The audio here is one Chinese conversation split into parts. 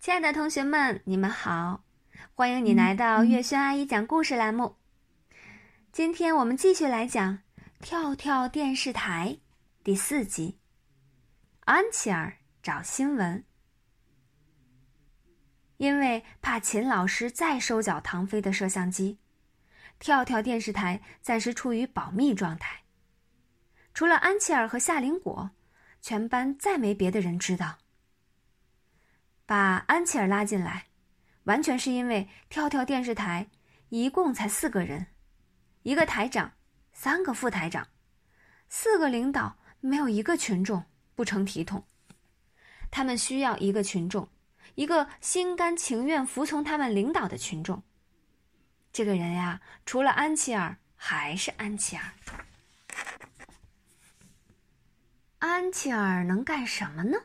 亲爱的同学们，你们好！欢迎你来到月轩阿姨讲故事栏目。今天我们继续来讲《跳跳电视台》第四集。安琪儿找新闻，因为怕秦老师再收缴唐飞的摄像机，跳跳电视台暂时处于保密状态。除了安琪儿和夏林果，全班再没别的人知道。把安琪儿拉进来，完全是因为跳跳电视台一共才四个人，一个台长，三个副台长，四个领导，没有一个群众，不成体统。他们需要一个群众，一个心甘情愿服从他们领导的群众。这个人呀，除了安琪儿，还是安琪儿。安琪儿能干什么呢？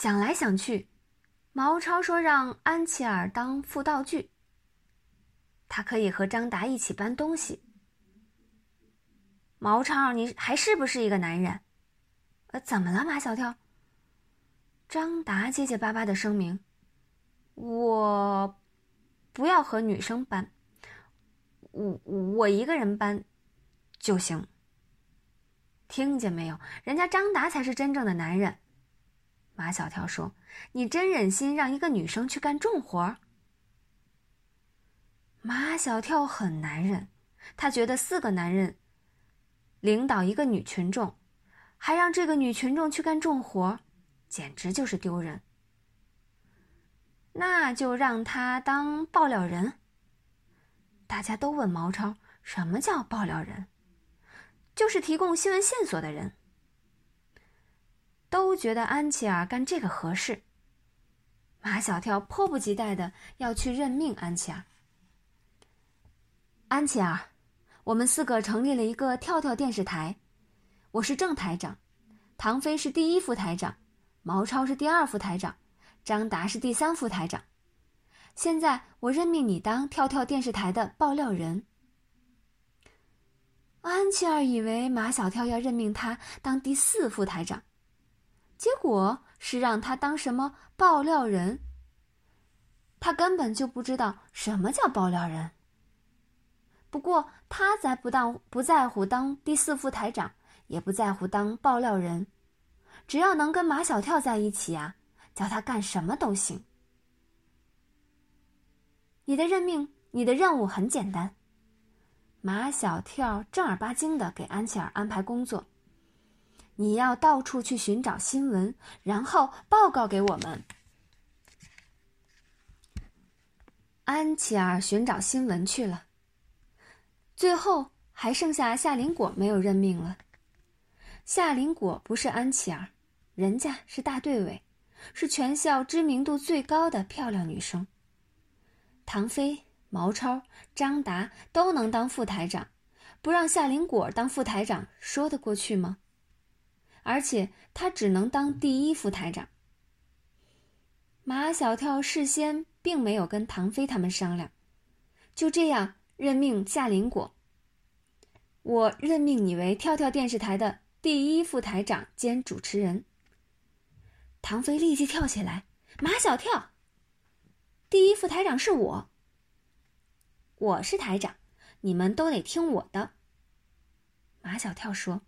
想来想去，毛超说让安琪儿当副道具。他可以和张达一起搬东西。毛超，你还是不是一个男人？呃，怎么了，马小跳？张达结结巴巴的声明：“我不要和女生搬，我我一个人搬就行。”听见没有？人家张达才是真正的男人。马小跳说：“你真忍心让一个女生去干重活？”马小跳很男人，他觉得四个男人领导一个女群众，还让这个女群众去干重活，简直就是丢人。那就让他当爆料人。大家都问毛超：“什么叫爆料人？”就是提供新闻线索的人。都觉得安琪儿干这个合适。马小跳迫不及待的要去任命安琪儿。安琪儿，我们四个成立了一个跳跳电视台，我是正台长，唐飞是第一副台长，毛超是第二副台长，张达是第三副台长。现在我任命你当跳跳电视台的爆料人。安琪儿以为马小跳要任命他当第四副台长。结果是让他当什么爆料人？他根本就不知道什么叫爆料人。不过他才不当不在乎当第四副台长，也不在乎当爆料人，只要能跟马小跳在一起啊，叫他干什么都行。你的任命，你的任务很简单。马小跳正儿八经的给安琪儿安排工作。你要到处去寻找新闻，然后报告给我们。安琪儿寻找新闻去了，最后还剩下夏林果没有任命了。夏林果不是安琪儿，人家是大队委，是全校知名度最高的漂亮女生。唐飞、毛超、张达都能当副台长，不让夏林果当副台长，说得过去吗？而且他只能当第一副台长。马小跳事先并没有跟唐飞他们商量，就这样任命夏林果。我任命你为跳跳电视台的第一副台长兼主持人。唐飞立即跳起来：“马小跳，第一副台长是我。我是台长，你们都得听我的。”马小跳说：“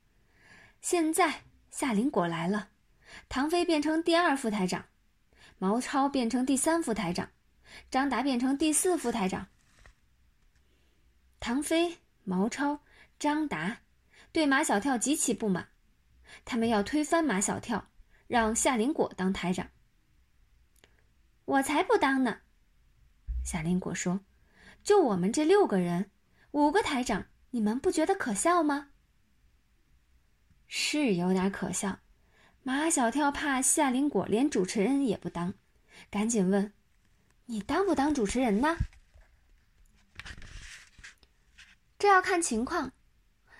现在。”夏林果来了，唐飞变成第二副台长，毛超变成第三副台长，张达变成第四副台长。唐飞、毛超、张达对马小跳极其不满，他们要推翻马小跳，让夏林果当台长。我才不当呢！夏林果说：“就我们这六个人，五个台长，你们不觉得可笑吗？”是有点可笑，马小跳怕夏林果连主持人也不当，赶紧问：“你当不当主持人呢？”这要看情况。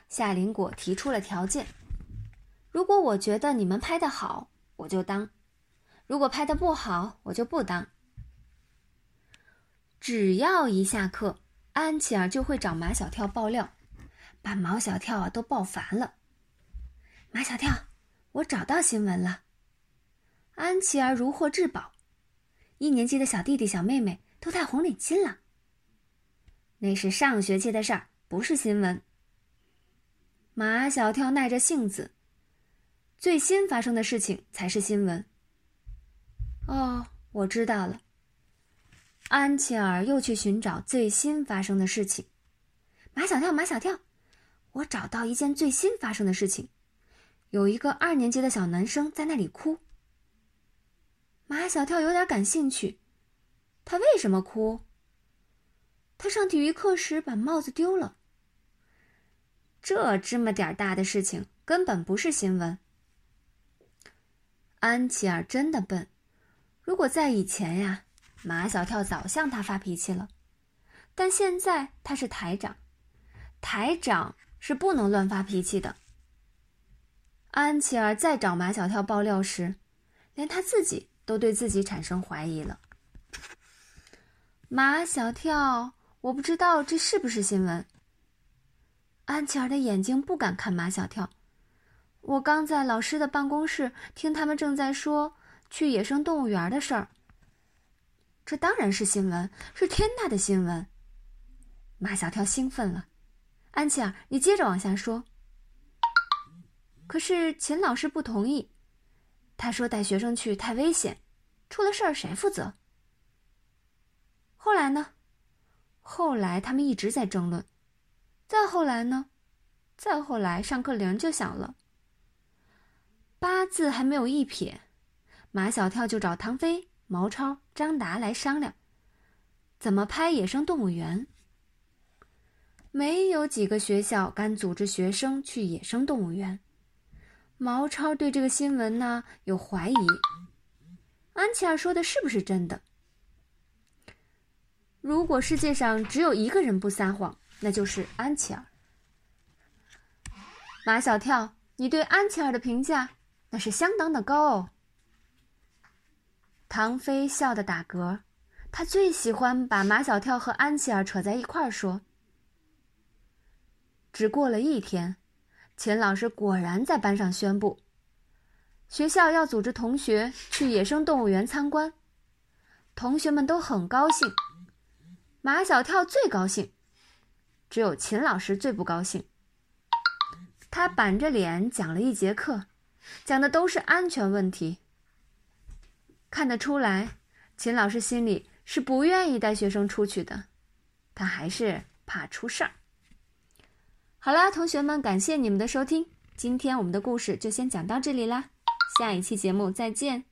夏林果提出了条件：如果我觉得你们拍的好，我就当；如果拍的不好，我就不当。只要一下课，安琪儿就会找马小跳爆料，把毛小跳啊都爆烦了。马小跳，我找到新闻了。安琪儿如获至宝，一年级的小弟弟、小妹妹都戴红领巾了。那是上学期的事儿，不是新闻。马小跳耐着性子，最新发生的事情才是新闻。哦，我知道了。安琪儿又去寻找最新发生的事情。马小跳，马小跳，我找到一件最新发生的事情。有一个二年级的小男生在那里哭。马小跳有点感兴趣，他为什么哭？他上体育课时把帽子丢了。这芝麻点大的事情根本不是新闻。安琪儿真的笨，如果在以前呀，马小跳早向他发脾气了。但现在他是台长，台长是不能乱发脾气的。安琪儿再找马小跳爆料时，连他自己都对自己产生怀疑了。马小跳，我不知道这是不是新闻。安琪儿的眼睛不敢看马小跳。我刚在老师的办公室听他们正在说去野生动物园的事儿。这当然是新闻，是天大的新闻。马小跳兴奋了。安琪儿，你接着往下说。可是秦老师不同意，他说带学生去太危险，出了事儿谁负责？后来呢？后来他们一直在争论。再后来呢？再后来上课铃就响了。八字还没有一撇，马小跳就找唐飞、毛超、张达来商量，怎么拍野生动物园。没有几个学校敢组织学生去野生动物园。毛超对这个新闻呢有怀疑，安琪儿说的是不是真的？如果世界上只有一个人不撒谎，那就是安琪儿。马小跳，你对安琪儿的评价那是相当的高哦。唐飞笑得打嗝，他最喜欢把马小跳和安琪儿扯在一块儿说。只过了一天。秦老师果然在班上宣布，学校要组织同学去野生动物园参观。同学们都很高兴，马小跳最高兴，只有秦老师最不高兴。他板着脸讲了一节课，讲的都是安全问题。看得出来，秦老师心里是不愿意带学生出去的，他还是怕出事儿。好啦，同学们，感谢你们的收听。今天我们的故事就先讲到这里啦，下一期节目再见。